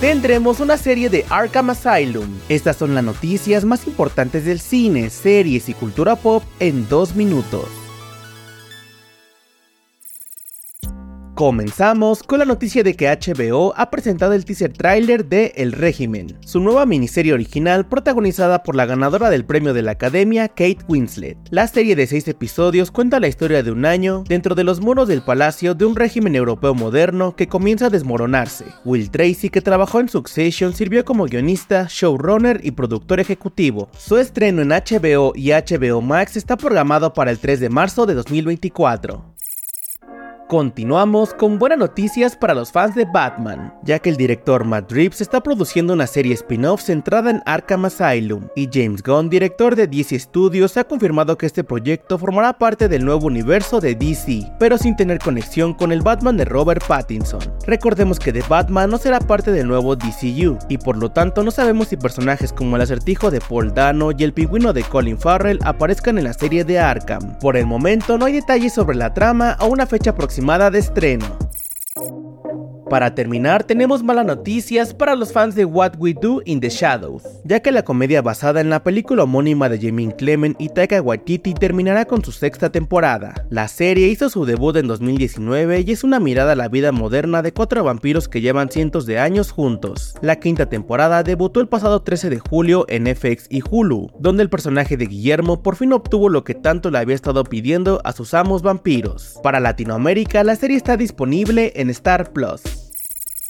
tendremos una serie de Arkham Asylum. Estas son las noticias más importantes del cine, series y cultura pop en dos minutos. Comenzamos con la noticia de que HBO ha presentado el teaser trailer de El Régimen, su nueva miniserie original protagonizada por la ganadora del premio de la Academia, Kate Winslet. La serie de seis episodios cuenta la historia de un año dentro de los muros del palacio de un régimen europeo moderno que comienza a desmoronarse. Will Tracy, que trabajó en Succession, sirvió como guionista, showrunner y productor ejecutivo. Su estreno en HBO y HBO Max está programado para el 3 de marzo de 2024. Continuamos con buenas noticias para los fans de Batman, ya que el director Matt Reeves está produciendo una serie spin-off centrada en Arkham Asylum, y James Gunn, director de DC Studios, ha confirmado que este proyecto formará parte del nuevo universo de DC, pero sin tener conexión con el Batman de Robert Pattinson. Recordemos que The Batman no será parte del nuevo DCU, y por lo tanto no sabemos si personajes como el acertijo de Paul Dano y el pingüino de Colin Farrell aparezcan en la serie de Arkham. Por el momento no hay detalles sobre la trama o una fecha aproximada de estreno. Para terminar, tenemos malas noticias para los fans de What We Do in the Shadows, ya que la comedia basada en la película homónima de Jamie Clement y Taika Waititi terminará con su sexta temporada. La serie hizo su debut en 2019 y es una mirada a la vida moderna de cuatro vampiros que llevan cientos de años juntos. La quinta temporada debutó el pasado 13 de julio en FX y Hulu, donde el personaje de Guillermo por fin obtuvo lo que tanto le había estado pidiendo a sus amos vampiros. Para Latinoamérica, la serie está disponible en Star Plus.